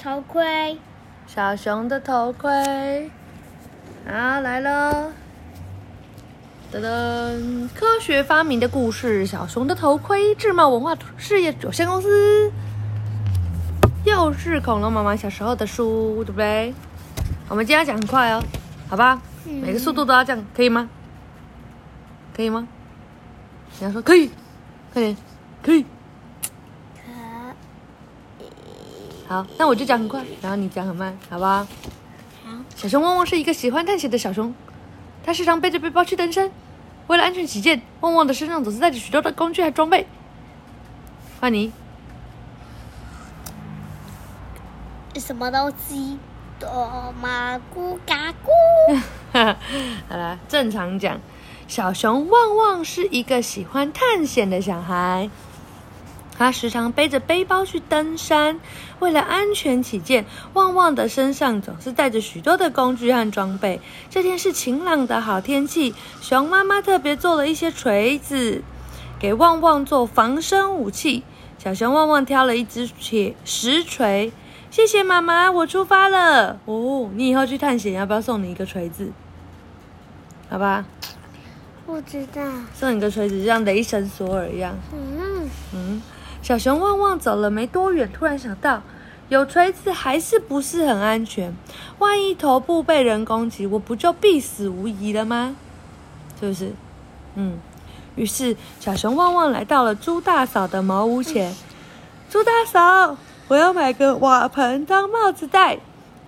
头盔，小熊的头盔，好来喽！噔噔，科学发明的故事，小熊的头盔，智茂文化事业有限公司，又是恐龙妈妈小时候的书，对不对？我们今天要讲很快哦，好吧？每个速度都要这样，可以吗？可以吗？你要说可以，快点，可以。好，那我就讲很快，然后你讲很慢，好不好？好。小熊旺旺是一个喜欢探险的小熊，它时常背着背包去登山。为了安全起见，旺旺的身上总是带着许多的工具和装备。换你。什么东西？多马咕嘎咕。好了，正常讲，小熊旺旺是一个喜欢探险的小孩。他时常背着背包去登山，为了安全起见，旺旺的身上总是带着许多的工具和装备。这天是晴朗的好天气，熊妈妈特别做了一些锤子，给旺旺做防身武器。小熊旺旺挑了一只铁石锤，谢谢妈妈，我出发了。哦，你以后去探险要不要送你一个锤子？好吧，不知道。送你个锤子，就像雷神索尔一样。嗯嗯。小熊旺旺走了没多远，突然想到，有锤子还是不是很安全？万一头部被人攻击，我不就必死无疑了吗？是不是？嗯。于是小熊旺旺来到了猪大嫂的茅屋前。猪大嫂，我要买个瓦盆当帽子戴。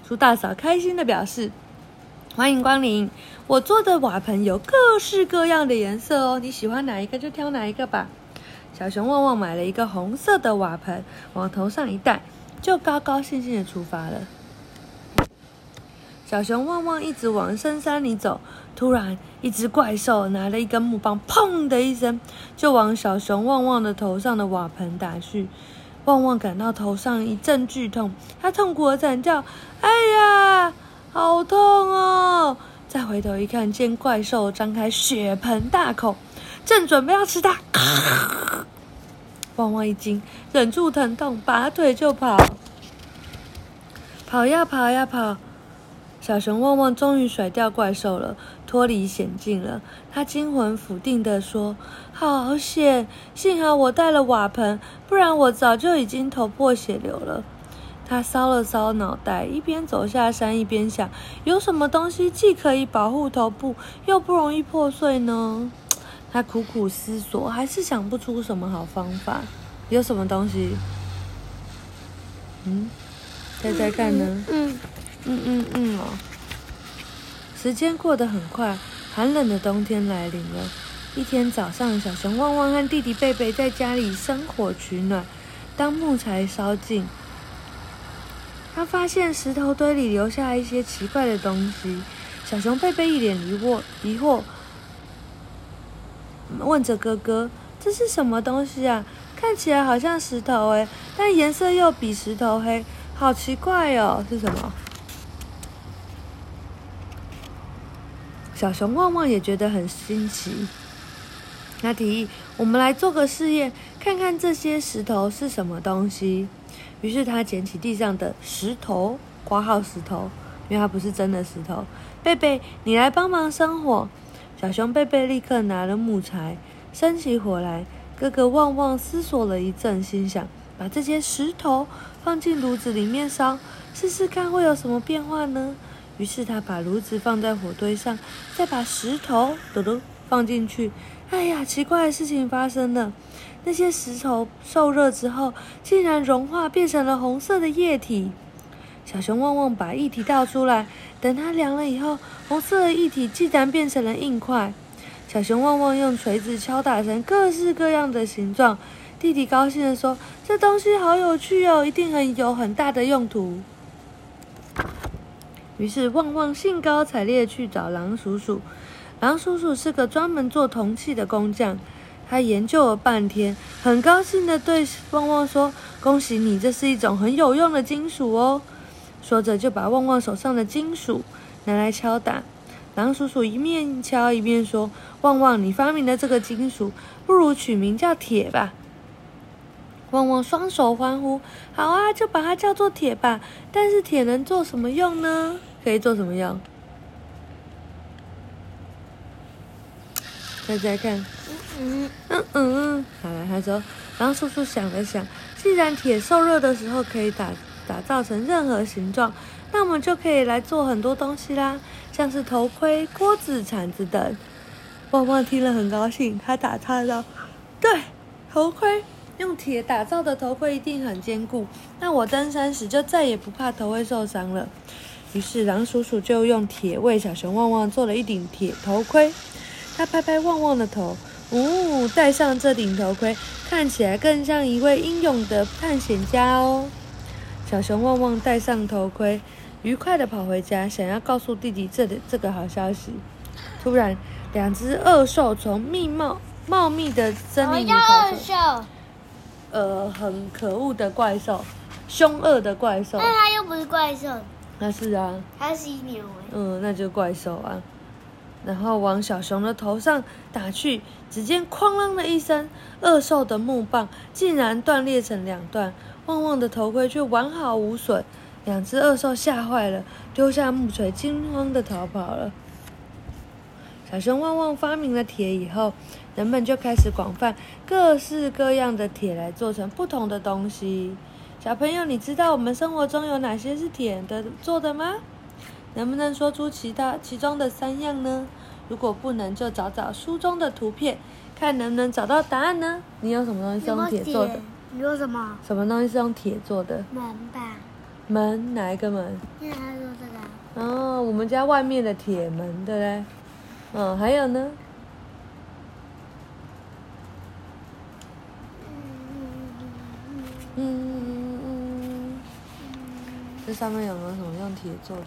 猪大嫂开心的表示：“欢迎光临，我做的瓦盆有各式各样的颜色哦，你喜欢哪一个就挑哪一个吧。”小熊旺旺买了一个红色的瓦盆，往头上一戴，就高高兴兴的出发了。小熊旺旺一直往深山里走，突然，一只怪兽拿了一根木棒，砰的一声，就往小熊旺旺的头上的瓦盆打去。旺旺感到头上一阵剧痛，他痛苦的惨叫：“哎呀，好痛哦！”再回头一看，见怪兽张开血盆大口。正准备要吃它，旺旺一惊，忍住疼痛，拔腿就跑。跑呀跑呀跑，小熊旺旺终于甩掉怪兽了，脱离险境了。他惊魂甫定地说：“好险！幸好我带了瓦盆，不然我早就已经头破血流了。”他搔了搔脑袋，一边走下山，一边想：有什么东西既可以保护头部，又不容易破碎呢？他苦苦思索，还是想不出什么好方法。有什么东西？嗯，猜猜看呢？嗯嗯嗯嗯哦。时间过得很快，寒冷的冬天来临了。一天早上，小熊旺旺和弟弟贝贝在家里生火取暖。当木材烧尽，他发现石头堆里留下一些奇怪的东西。小熊贝贝一脸疑惑，疑惑。问着哥哥：“这是什么东西啊？看起来好像石头哎，但颜色又比石头黑，好奇怪哦！是什么？”小熊旺旺也觉得很新奇。他提议：“我们来做个试验，看看这些石头是什么东西。”于是他捡起地上的石头，挂号石头，因为它不是真的石头。贝贝，你来帮忙生火。小熊贝贝立刻拿了木材，生起火来。哥哥旺旺思索了一阵，心想：把这些石头放进炉子里面烧，试试看会有什么变化呢？于是他把炉子放在火堆上，再把石头嘟嘟放进去。哎呀，奇怪的事情发生了！那些石头受热之后，竟然融化变成了红色的液体。小熊旺旺把液体倒出来，等它凉了以后，红色的液体竟然变成了硬块。小熊旺旺用锤子敲打成各式各样的形状。弟弟高兴地说：“这东西好有趣哦，一定很有很大的用途。”于是旺旺兴高采烈去找狼叔叔。狼叔叔是个专门做铜器的工匠，他研究了半天，很高兴地对旺旺说：“恭喜你，这是一种很有用的金属哦。”说着，就把旺旺手上的金属拿来敲打。狼叔叔一面敲一面说：“旺旺，你发明的这个金属，不如取名叫铁吧。”旺旺双手欢呼：“好啊，就把它叫做铁吧。但是铁能做什么用呢？可以做什么用？大家看。嗯嗯嗯嗯，好了，他说。狼叔叔想了想，既然铁受热的时候可以打打造成任何形状，那我们就可以来做很多东西啦，像是头盔、锅子、铲子等。旺旺听了很高兴，他打岔道：“对，头盔。”用铁打造的头盔一定很坚固，那我登山时就再也不怕头会受伤了。于是狼叔叔就用铁为小熊旺旺做了一顶铁头盔。他拍拍旺旺的头，呜，戴上这顶头盔，看起来更像一位英勇的探险家哦。小熊旺旺戴上头盔，愉快地跑回家，想要告诉弟弟这里这个好消息。突然，两只恶兽从密茂茂密的森林里跑出来。呃，很可恶的怪兽，凶恶的怪兽。那它又不是怪兽。那是啊。它是犀牛哎。嗯，那就是怪兽啊。然后往小熊的头上打去，只见“哐啷”的一声，恶兽的木棒竟然断裂成两段，旺旺的头盔却完好无损。两只恶兽吓坏了，丢下木锤，惊慌的逃跑了。小熊旺旺发明了铁以后。人们就开始广泛各式各样的铁来做成不同的东西。小朋友，你知道我们生活中有哪些是铁的做的吗？能不能说出其他其中的三样呢？如果不能，就找找书中的图片，看能不能找到答案呢？你有什么东西是用铁做的？你说什么？什么东西是用铁做的？门吧。门？哪一个门？因为他说这个。哦，我们家外面的铁门，对不对？嗯，还有呢？嗯嗯嗯这上面有没有什么用铁做的？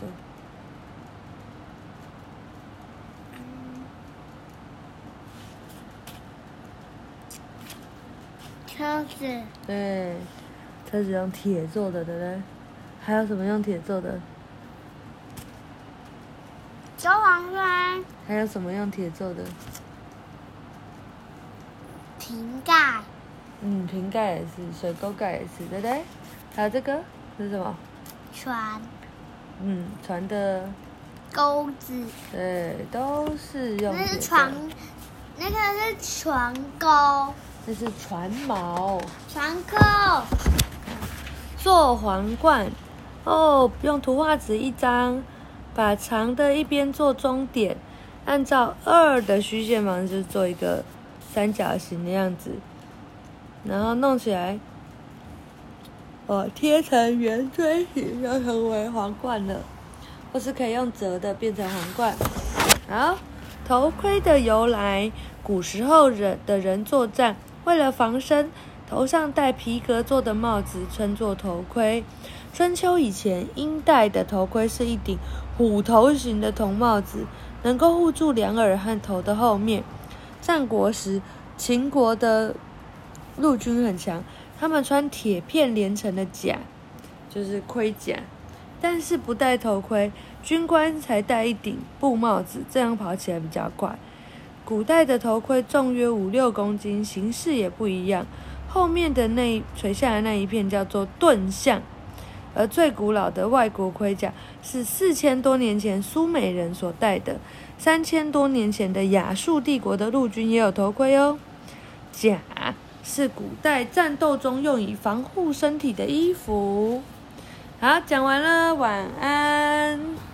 车子。对，车子用铁做的，对不对？还有什么用铁做的？消防栓。还有什么用铁做的？瓶盖。嗯，瓶盖也是，水沟盖也是，对不对？还有这个是什么？船。嗯，船的钩子。对，都是用。那是船，那个是船钩。那是船锚。船扣。做皇冠哦，用图画纸一张，把长的一边做终点，按照二的虚线方式做一个三角形的样子。然后弄起来，哦，贴成圆锥形，就成为皇冠了。或是可以用折的变成皇冠。好，头盔的由来，古时候人的人作战，为了防身，头上戴皮革做的帽子称作头盔。春秋以前，殷戴的头盔是一顶虎头形的铜帽子，能够护住两耳和头的后面。战国时，秦国的陆军很强，他们穿铁片连成的甲，就是盔甲，但是不戴头盔。军官才戴一顶布帽子，这样跑起来比较快。古代的头盔重约五六公斤，形式也不一样。后面的那垂下来那一片叫做盾像，而最古老的外国盔甲是四千多年前苏美人所戴的。三千多年前的亚述帝国的陆军也有头盔哦。甲。是古代战斗中用以防护身体的衣服。好，讲完了，晚安。